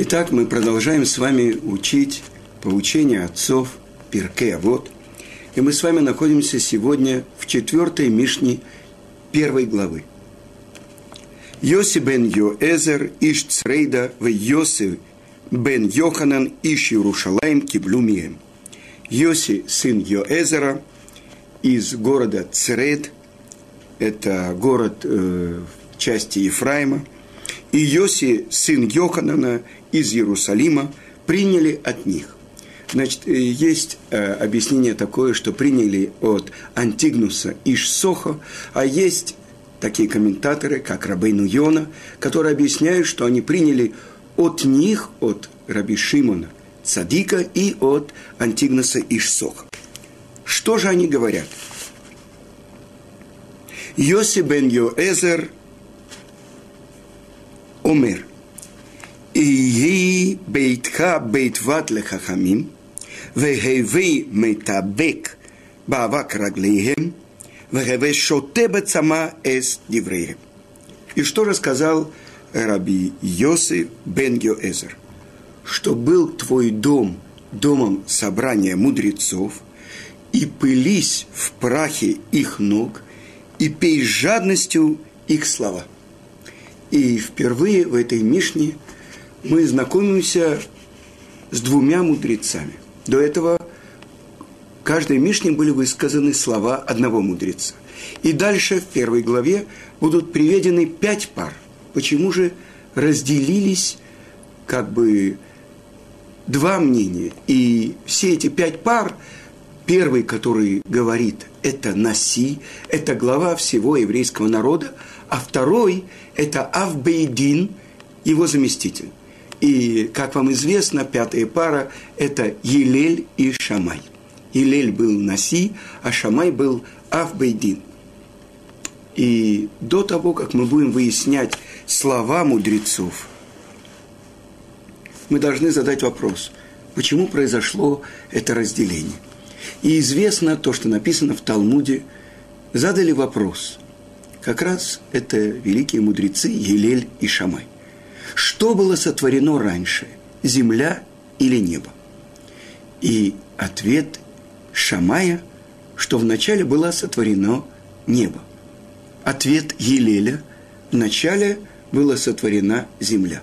Итак, мы продолжаем с вами учить поучение отцов Пирке Вот. И мы с вами находимся сегодня в четвертой Мишне первой главы. Йоси бен Йоэзер иш Црейда в Йоси бен Йоханан иш Иерушалаем киблюмием. Йоси, сын Йоэзера, из города Цред, это город э, части Ефраима, и Йоси, сын Йоханана, из Иерусалима, приняли от них. Значит, э, есть э, объяснение такое, что приняли от Антигнуса Ишсоха, а есть такие комментаторы, как Рабейну Йона, которые объясняют, что они приняли от них, от Раби Шимона Цадика и от Антигнуса Ишсоха. Что же они говорят? Йоси бен Йоэзер Омер – Ии бейтха бейтват лехахамим, вегеви метабек баавак раглием, вегеве шоте бацама эс дивреем. И что рассказал раби Йосы бен Геоэзер? Что был твой дом домом собрания мудрецов, и пылись в прахе их ног, и пей жадностью их слова. И впервые в этой Мишне – мы знакомимся с двумя мудрецами. До этого каждой Мишне были высказаны слова одного мудреца. И дальше в первой главе будут приведены пять пар. Почему же разделились как бы два мнения? И все эти пять пар, первый, который говорит, это Наси, это глава всего еврейского народа, а второй – это Авбейдин, его заместитель. И, как вам известно, пятая пара – это Елель и Шамай. Елель был Наси, а Шамай был Авбейдин. И до того, как мы будем выяснять слова мудрецов, мы должны задать вопрос, почему произошло это разделение. И известно то, что написано в Талмуде, задали вопрос. Как раз это великие мудрецы Елель и Шамай – что было сотворено раньше, земля или небо? И ответ Шамая, что вначале было сотворено небо. Ответ Елеля, вначале была сотворена земля.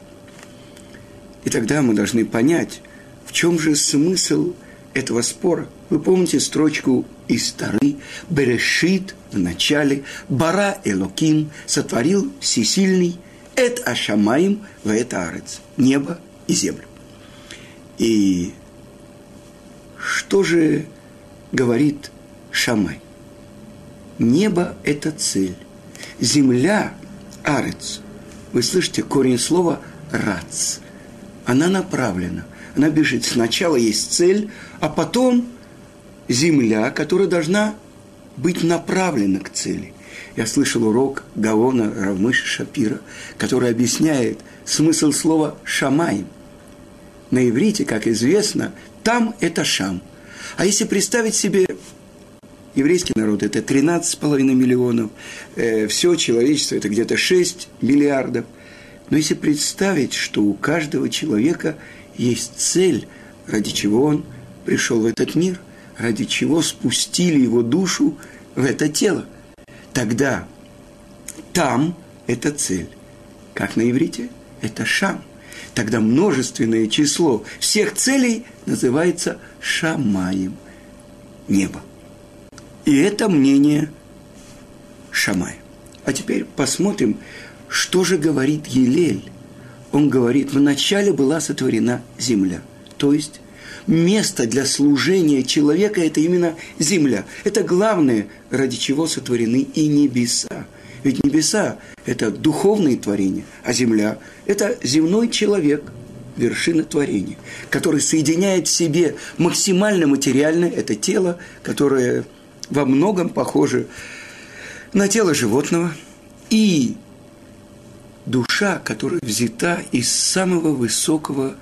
И тогда мы должны понять, в чем же смысл этого спора. Вы помните строчку из Тары «Берешит» в начале «Бара Элоким» сотворил всесильный это Ашамаим, в это Арец. Небо и землю. И что же говорит Шамай? Небо – это цель. Земля – арец. Вы слышите корень слова «рац». Она направлена. Она бежит. Сначала есть цель, а потом земля, которая должна быть направлена к цели. Я слышал урок Гаона Равмыша Шапира, который объясняет смысл слова «шамай». На иврите, как известно, там это «шам». А если представить себе еврейский народ, это 13,5 миллионов, э, все человечество это где-то 6 миллиардов. Но если представить, что у каждого человека есть цель, ради чего он пришел в этот мир, ради чего спустили его душу в это тело – тогда там это цель. Как на иврите? Это шам. Тогда множественное число всех целей называется шамаем. Небо. И это мнение Шамая. А теперь посмотрим, что же говорит Елель. Он говорит, вначале была сотворена земля. То есть место для служения человека – это именно земля. Это главное, ради чего сотворены и небеса. Ведь небеса – это духовные творения, а земля – это земной человек, вершина творения, который соединяет в себе максимально материальное – это тело, которое во многом похоже на тело животного, и душа, которая взята из самого высокого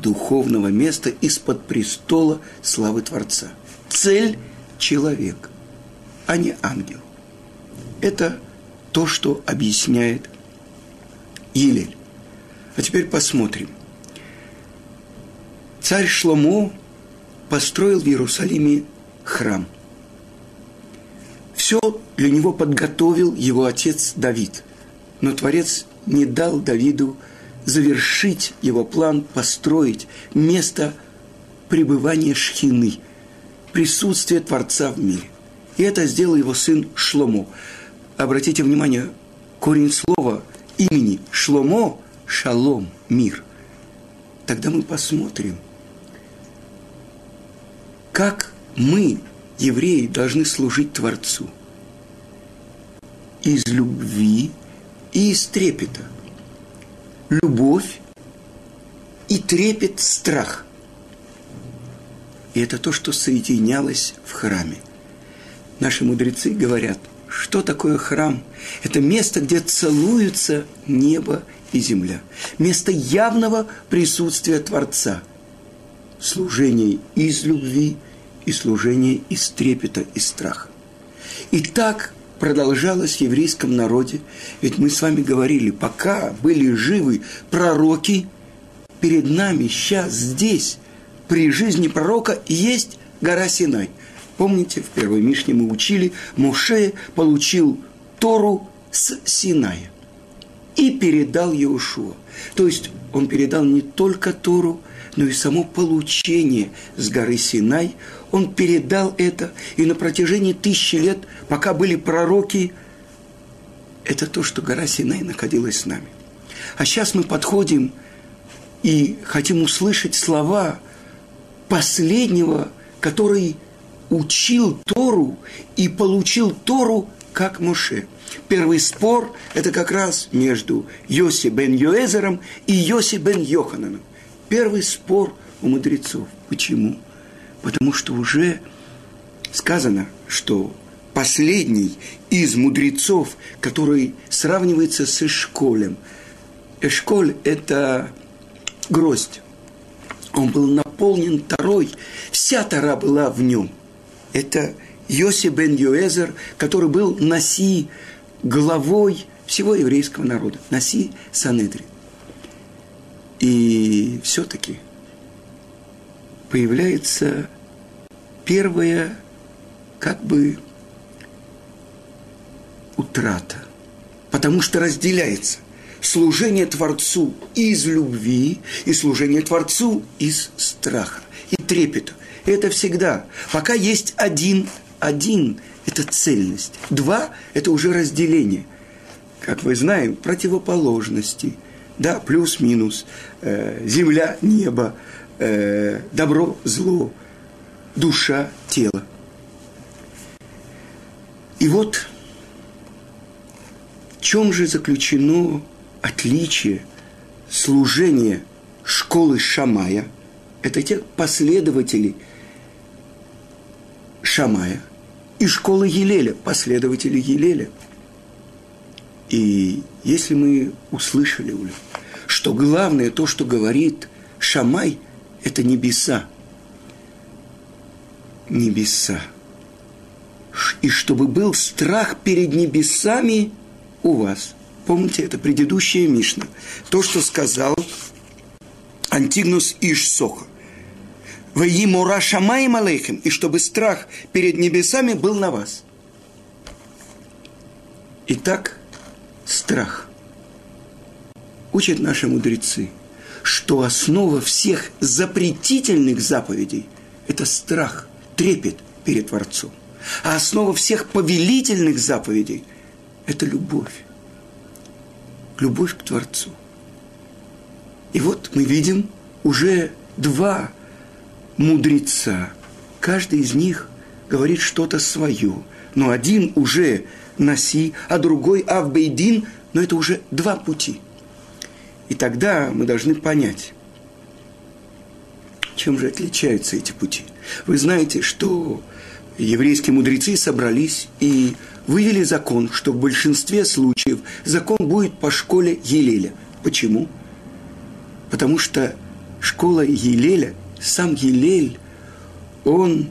духовного места из-под престола славы Творца. Цель – человек, а не ангел. Это то, что объясняет Елель. А теперь посмотрим. царь Шломо построил в Иерусалиме храм. Все для него подготовил его отец Давид. Но Творец не дал Давиду завершить его план, построить место пребывания Шхины, присутствия Творца в мире. И это сделал его сын Шломо. Обратите внимание, корень слова имени Шломо – шалом, мир. Тогда мы посмотрим, как мы, евреи, должны служить Творцу. Из любви и из трепета. Любовь и трепет страх. И это то, что соединялось в храме. Наши мудрецы говорят, что такое храм? Это место, где целуются небо и земля. Место явного присутствия Творца. Служение из любви и служение из трепета и страха. И так продолжалось в еврейском народе. Ведь мы с вами говорили, пока были живы пророки, перед нами сейчас, здесь, при жизни пророка, есть гора Синай. Помните, в первой Мишне мы учили, Моше получил Тору с Синая и передал Иешуа. То есть он передал не только Тору, но и само получение с горы Синай. Он передал это, и на протяжении тысячи лет, пока были пророки, это то, что гора Синай находилась с нами. А сейчас мы подходим и хотим услышать слова последнего, который учил Тору и получил Тору как Моше. Первый спор – это как раз между Йоси бен Йоэзером и Йоси бен Йохананом. Первый спор у мудрецов. Почему? Потому что уже сказано, что последний из мудрецов, который сравнивается с Эшколем. Эшколь – это гроздь. Он был наполнен Тарой, вся Тара была в нем. Это Йоси бен Йоэзер, который был Наси, главой всего еврейского народа, Наси Санедри. И все-таки появляется первая как бы утрата, потому что разделяется служение Творцу из любви и служение Творцу из страха и трепета. Это всегда. Пока есть один, один – это цельность. Два – это уже разделение. Как мы знаем, противоположности. Да, плюс-минус. Э, земля, небо, э, добро, зло, душа, тело. И вот в чем же заключено отличие служения школы Шамая, это те последователи Шамая, и школы Елеля, последователи Елеля. И если мы услышали, что главное то, что говорит Шамай, это небеса. Небеса. И чтобы был страх перед небесами у вас. Помните, это предыдущая Мишна. То, что сказал Антигнус Ишсоха. Вы мура шамаем алейхим, и чтобы страх перед небесами был на вас. Итак, страх. Учат наши мудрецы, что основа всех запретительных заповедей – это страх, трепет перед Творцом. А основа всех повелительных заповедей – это любовь любовь к Творцу. И вот мы видим уже два мудреца. Каждый из них говорит что-то свое. Но один уже Наси, а другой Авбейдин, но это уже два пути. И тогда мы должны понять, чем же отличаются эти пути. Вы знаете, что еврейские мудрецы собрались и вывели закон, что в большинстве случаев закон будет по школе Елеля. Почему? Потому что школа Елеля, сам Елель, он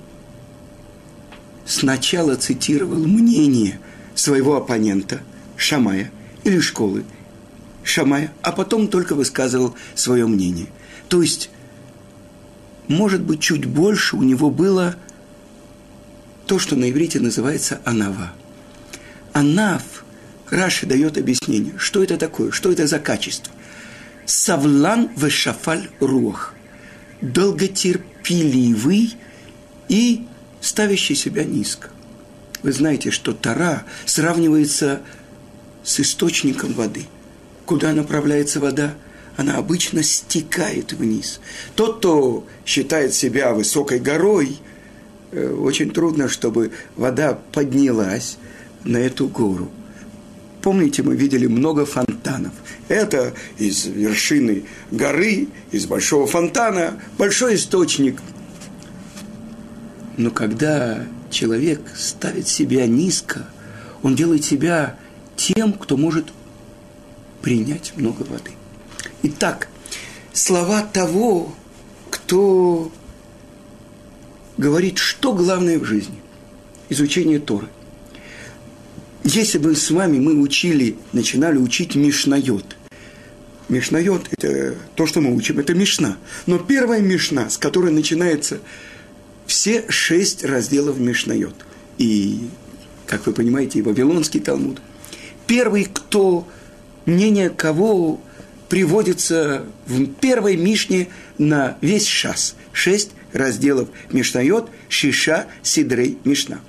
сначала цитировал мнение своего оппонента, Шамая, или школы Шамая, а потом только высказывал свое мнение. То есть может быть, чуть больше у него было то, что на иврите называется анава. Анав, Раши дает объяснение, что это такое, что это за качество. Савлан вешафаль руах. Долготерпеливый и ставящий себя низко. Вы знаете, что Тара сравнивается с источником воды. Куда направляется вода? Она обычно стекает вниз. Тот, кто считает себя высокой горой, э, очень трудно, чтобы вода поднялась на эту гору. Помните, мы видели много фонтанов. Это из вершины горы, из большого фонтана, большой источник. Но когда человек ставит себя низко, он делает себя тем, кто может принять много воды. Итак, слова того, кто говорит, что главное в жизни. Изучение Торы. Если бы с вами мы учили, начинали учить Мишнайот. Мишнайот – это то, что мы учим, это Мишна. Но первая Мишна, с которой начинается все шесть разделов Мишнайот. И, как вы понимаете, и Вавилонский Талмуд. Первый, кто, мнение кого приводится в первой Мишне на весь шас. Шесть разделов Мишнайот, Шиша, Сидрей, Мишна.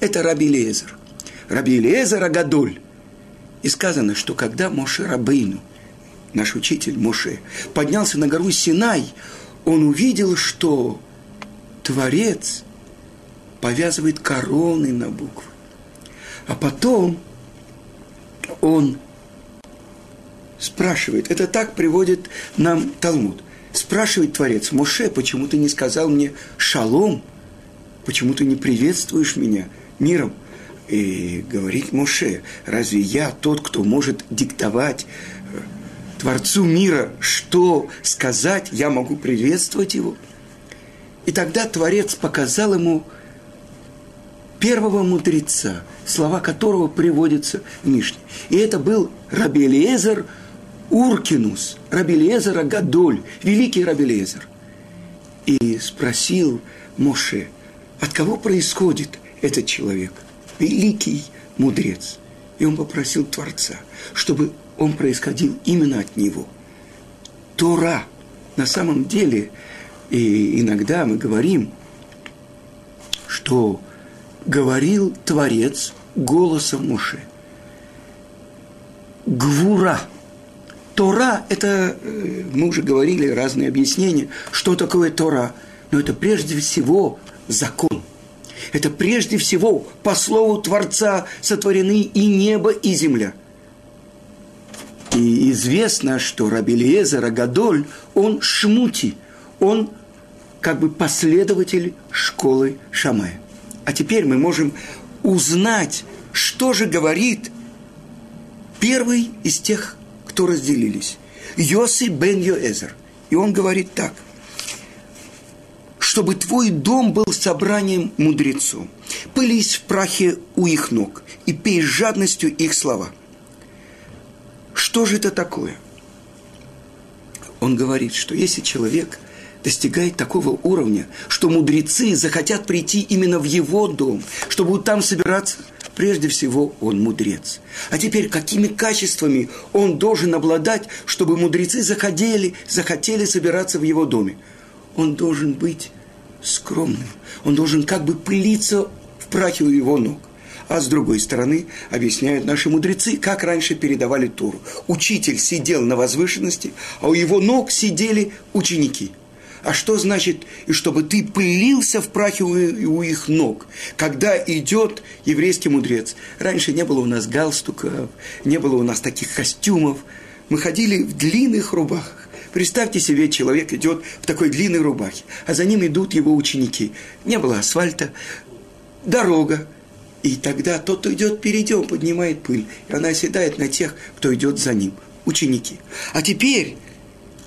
Это Раби Лезер. Раби Лезер Агадоль. И сказано, что когда Моше Рабейну, наш учитель Моше, поднялся на гору Синай, он увидел, что Творец повязывает короны на буквы. А потом он спрашивает, это так приводит нам Талмуд. Спрашивает Творец, Моше, почему ты не сказал мне шалом? Почему ты не приветствуешь меня миром? И говорит Моше, разве я тот, кто может диктовать э, Творцу мира, что сказать, я могу приветствовать его? И тогда Творец показал ему первого мудреца, слова которого приводятся в Мишне. И это был Раби Элиезер Уркинус, Раби Элиезер Агадоль, великий Раби Элиезер. И спросил Моше, от кого происходит этот человек, великий мудрец. И он попросил Творца, чтобы он происходил именно от него. Тора на самом деле – и иногда мы говорим, что говорил Творец голосом Муше. Гвура. Тора – это, э, мы уже говорили, разные объяснения, что такое Тора. Но это прежде всего закон. Это прежде всего по слову Творца сотворены и небо, и земля. И известно, что Раби Лиезер Агадоль, он шмути, он как бы последователь школы Шамая. А теперь мы можем узнать, что же говорит первый из тех, кто разделились. Йоси бен Йоэзер. И он говорит так. Чтобы твой дом был собранием мудрецов. Пылись в прахе у их ног и пей жадностью их слова. Что же это такое? Он говорит, что если человек – достигает такого уровня, что мудрецы захотят прийти именно в его дом, чтобы там собираться. Прежде всего, он мудрец. А теперь, какими качествами он должен обладать, чтобы мудрецы заходили, захотели собираться в его доме? Он должен быть скромным. Он должен как бы пылиться в прахе у его ног. А с другой стороны, объясняют наши мудрецы, как раньше передавали Туру. Учитель сидел на возвышенности, а у его ног сидели ученики – а что значит, и чтобы ты пылился в прахе у, у их ног, когда идет еврейский мудрец? Раньше не было у нас галстуков, не было у нас таких костюмов. Мы ходили в длинных рубахах. Представьте себе, человек идет в такой длинной рубахе, а за ним идут его ученики. Не было асфальта, дорога. И тогда тот, кто идет впереди, он поднимает пыль, и она оседает на тех, кто идет за ним, ученики. А теперь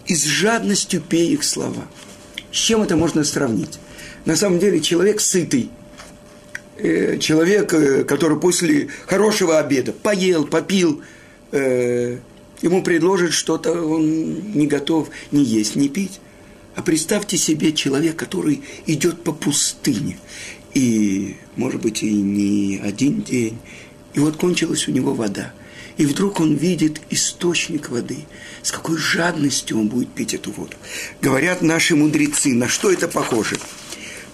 и с жадностью пей их слова. С чем это можно сравнить? На самом деле человек сытый, э, человек, э, который после хорошего обеда поел, попил, э, ему предложат что-то, он не готов ни есть, ни пить. А представьте себе человек, который идет по пустыне. И, может быть, и не один день. И вот кончилась у него вода. И вдруг он видит источник воды. С какой жадностью он будет пить эту воду. Говорят наши мудрецы, на что это похоже.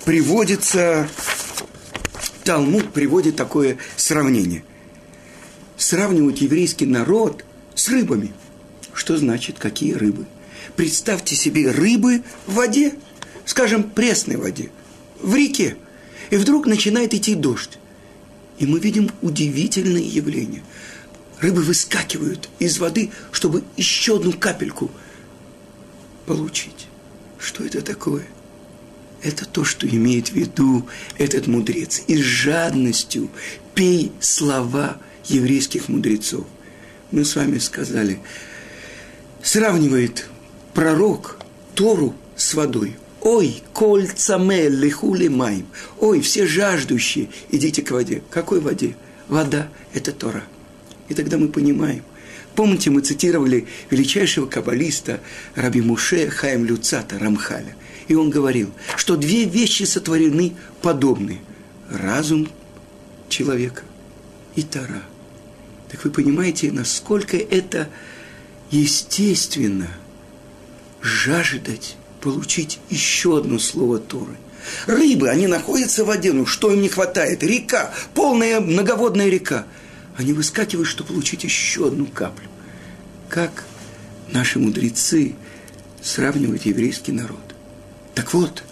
Приводится, Талмуд приводит такое сравнение. Сравнивают еврейский народ с рыбами. Что значит, какие рыбы? Представьте себе рыбы в воде, скажем, пресной воде, в реке. И вдруг начинает идти дождь. И мы видим удивительное явление. Рыбы выскакивают из воды, чтобы еще одну капельку получить. Что это такое? Это то, что имеет в виду этот мудрец. И с жадностью пей слова еврейских мудрецов. Мы с вами сказали, сравнивает пророк Тору с водой. Ой, кольца лихули майм. Ой, все жаждущие, идите к воде. Какой воде? Вода – это Тора. И тогда мы понимаем. Помните, мы цитировали величайшего каббалиста Раби Муше Хаим Люцата Рамхаля. И он говорил, что две вещи сотворены подобные. Разум человека и Тора. Так вы понимаете, насколько это естественно жаждать получить еще одно слово Торы. Рыбы, они находятся в воде, ну что им не хватает? Река, полная многоводная река. Они выскакивают, чтобы получить еще одну каплю. Как наши мудрецы сравнивают еврейский народ. Так вот,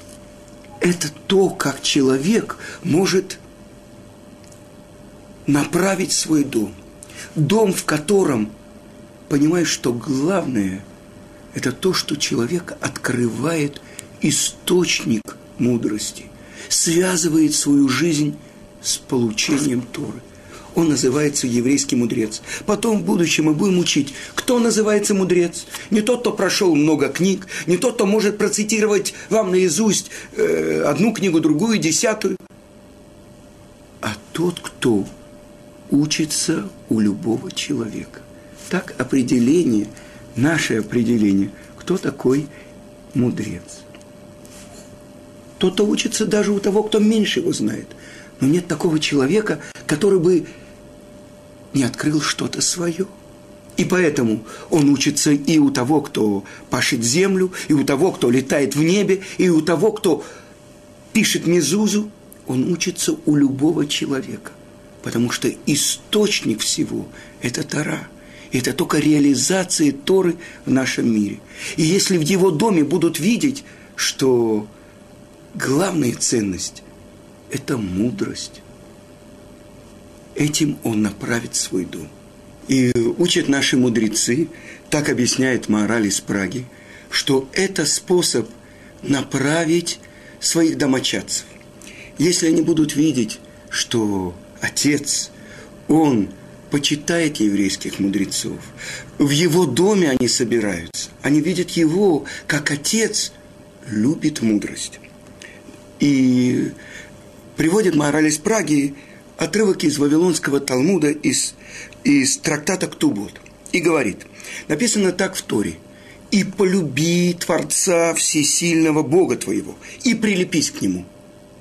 это то, как человек может направить свой дом. Дом, в котором понимаешь, что главное – это то, что человек открывает источник мудрости, связывает свою жизнь с получением Торы. Он называется еврейский мудрец. Потом в будущем мы будем учить, кто называется мудрец. Не тот, кто прошел много книг, не тот, кто может процитировать вам наизусть э, одну книгу, другую, десятую, а тот, кто учится у любого человека. Так определение, наше определение, кто такой мудрец. Кто-то учится даже у того, кто меньше его знает. Но нет такого человека, который бы не открыл что-то свое. И поэтому он учится и у того, кто пашет землю, и у того, кто летает в небе, и у того, кто пишет мезузу. Он учится у любого человека. Потому что источник всего – это Тара – это только реализация Торы в нашем мире. И если в его доме будут видеть, что главная ценность – это мудрость, этим он направит свой дом. И учат наши мудрецы, так объясняет мораль из Праги, что это способ направить своих домочадцев. Если они будут видеть, что отец, он почитает еврейских мудрецов. В его доме они собираются. Они видят его, как отец любит мудрость. И приводит мораль из Праги отрывок из Вавилонского Талмуда, из, из трактата Ктубот. И говорит, написано так в Торе, «И полюби Творца Всесильного Бога твоего, и прилепись к Нему».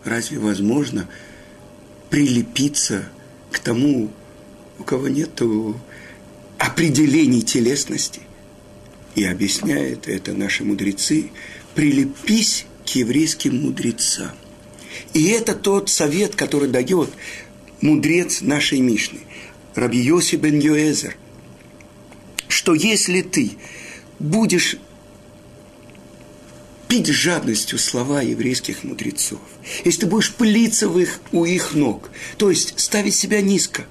Разве возможно прилепиться к тому, у кого нет определений телесности. И объясняет это наши мудрецы, прилепись к еврейским мудрецам. И это тот совет, который дает мудрец нашей Мишны, Раби Йоси бен Йоэзер, что если ты будешь пить жадностью слова еврейских мудрецов, если ты будешь пылиться в их, у их ног, то есть ставить себя низко,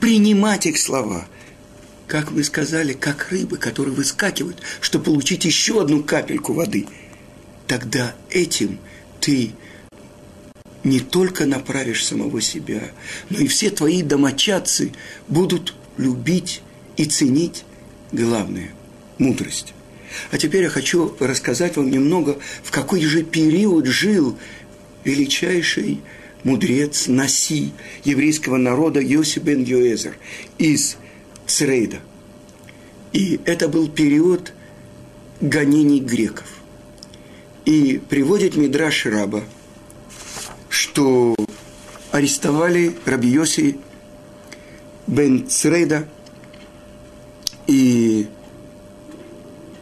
принимать их слова. Как вы сказали, как рыбы, которые выскакивают, чтобы получить еще одну капельку воды. Тогда этим ты не только направишь самого себя, но и все твои домочадцы будут любить и ценить главное – мудрость. А теперь я хочу рассказать вам немного, в какой же период жил величайший мудрец Наси еврейского народа Йоси бен Йоэзер из Црейда. И это был период гонений греков. И приводит Мидраш Раба, что арестовали Раби Йоси бен Црейда и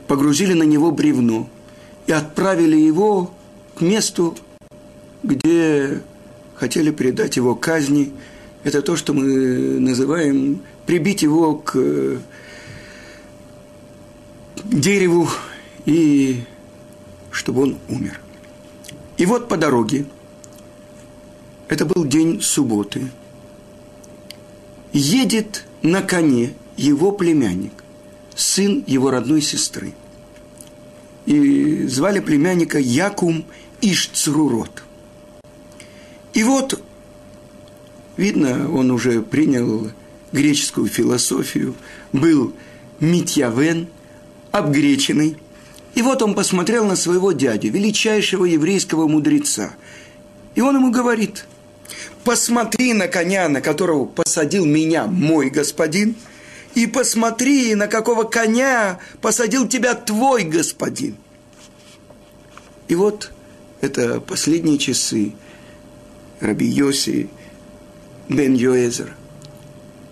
погрузили на него бревно и отправили его к месту, где хотели передать его казни. Это то, что мы называем прибить его к дереву и чтобы он умер. И вот по дороге, это был день субботы, едет на коне его племянник, сын его родной сестры. И звали племянника Якум Ишцрурот. И вот, видно, он уже принял греческую философию, был Митьявен, обгреченный. И вот он посмотрел на своего дядю, величайшего еврейского мудреца. И он ему говорит, посмотри на коня, на которого посадил меня мой господин, и посмотри, на какого коня посадил тебя твой господин. И вот это последние часы Раби Йоси бен Йоэзер.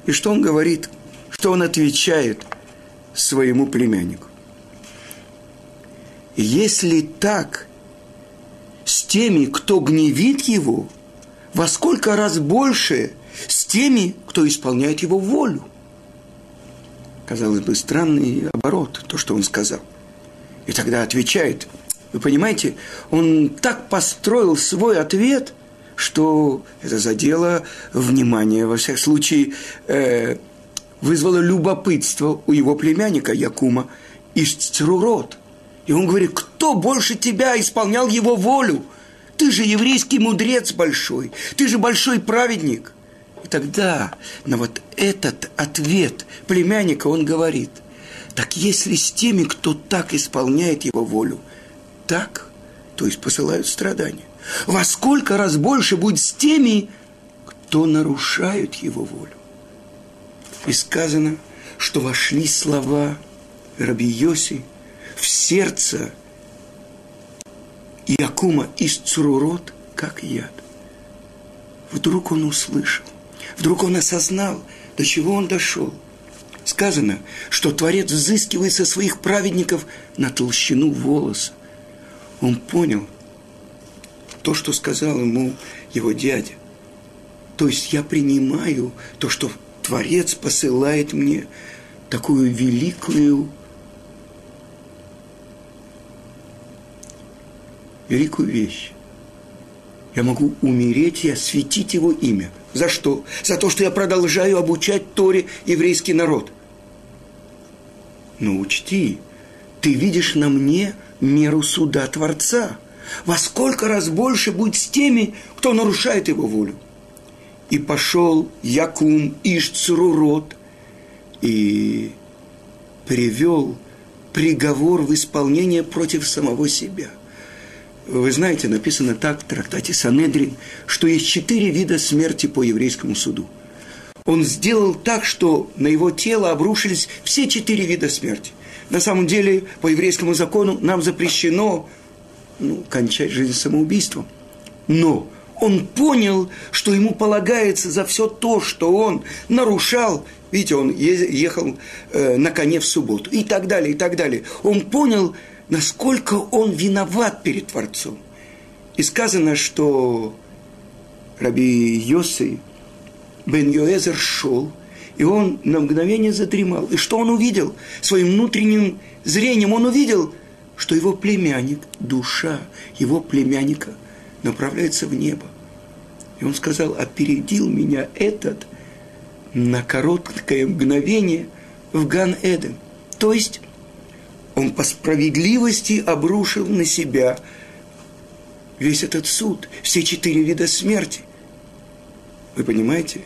И что он говорит, что он отвечает своему племяннику. Если так с теми, кто гневит его, во сколько раз больше с теми, кто исполняет его волю. Казалось бы, странный оборот, то, что он сказал. И тогда отвечает, вы понимаете, он так построил свой ответ, что это задело внимание, во всяком случае, э, вызвало любопытство у его племянника Якума из Црурот. И он говорит, кто больше тебя исполнял его волю? Ты же еврейский мудрец большой, ты же большой праведник. И тогда на вот этот ответ племянника он говорит, так если с теми, кто так исполняет его волю, так, то есть посылают страдания во сколько раз больше будет с теми, кто нарушают его волю. И сказано, что вошли слова Раби Йоси в сердце Иакума из Цурурот, как яд. Вдруг он услышал, вдруг он осознал, до чего он дошел. Сказано, что Творец взыскивает со своих праведников на толщину волоса. Он понял – то, что сказал ему его дядя. То есть я принимаю то, что Творец посылает мне такую великую, великую вещь. Я могу умереть и осветить его имя. За что? За то, что я продолжаю обучать Торе еврейский народ. Но учти, ты видишь на мне меру суда Творца – во сколько раз больше будет с теми, кто нарушает его волю. И пошел Якум Ишцурурот и привел приговор в исполнение против самого себя. Вы знаете, написано так в трактате Санедрин, что есть четыре вида смерти по еврейскому суду. Он сделал так, что на его тело обрушились все четыре вида смерти. На самом деле, по еврейскому закону нам запрещено ну, кончать жизнь самоубийством. Но он понял, что ему полагается за все то, что он нарушал. Видите, он ехал э, на коне в субботу и так далее, и так далее. Он понял, насколько он виноват перед Творцом. И сказано, что Раби Йоси бен Йоэзер шел, и он на мгновение задремал. И что он увидел? Своим внутренним зрением он увидел – что его племянник, душа его племянника направляется в небо. И он сказал, опередил меня этот на короткое мгновение в Ган-Эден. То есть он по справедливости обрушил на себя весь этот суд, все четыре вида смерти. Вы понимаете?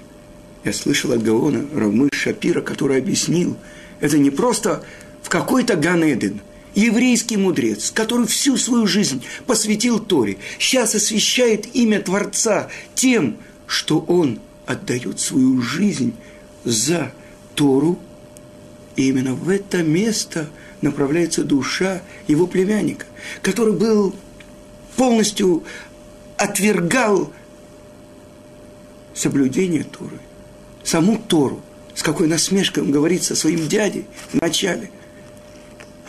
Я слышал от Гаона Равмы Шапира, который объяснил, это не просто в какой-то Ган-Эден – еврейский мудрец, который всю свою жизнь посвятил Торе, сейчас освящает имя Творца тем, что он отдает свою жизнь за Тору, и именно в это место направляется душа его племянника, который был полностью отвергал соблюдение Торы, саму Тору, с какой насмешкой он говорит со своим дядей в начале.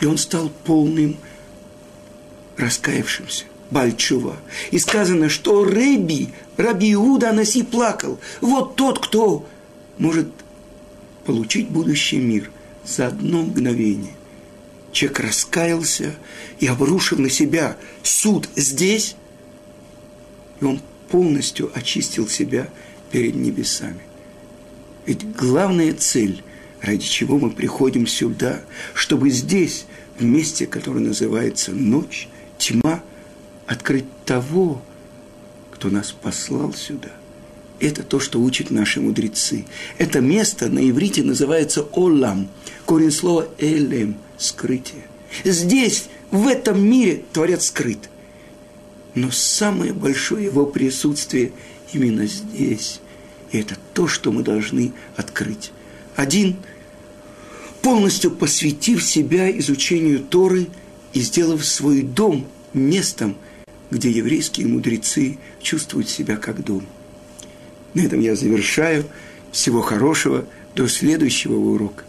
И он стал полным раскаявшимся, Бальчува. И сказано, что Рэби, Раби Иуда Анаси плакал. Вот тот, кто может получить будущий мир за одно мгновение. Человек раскаялся и обрушил на себя суд здесь, и он полностью очистил себя перед небесами. Ведь главная цель, ради чего мы приходим сюда, чтобы здесь, в месте, которое называется ночь, тьма, открыть того, кто нас послал сюда. Это то, что учат наши мудрецы. Это место на иврите называется Олам. Корень слова Элем – скрытие. Здесь, в этом мире, Творец скрыт. Но самое большое его присутствие именно здесь. И это то, что мы должны открыть. Один, полностью посвятив себя изучению Торы и сделав свой дом местом, где еврейские мудрецы чувствуют себя как дом. На этом я завершаю. Всего хорошего. До следующего урока.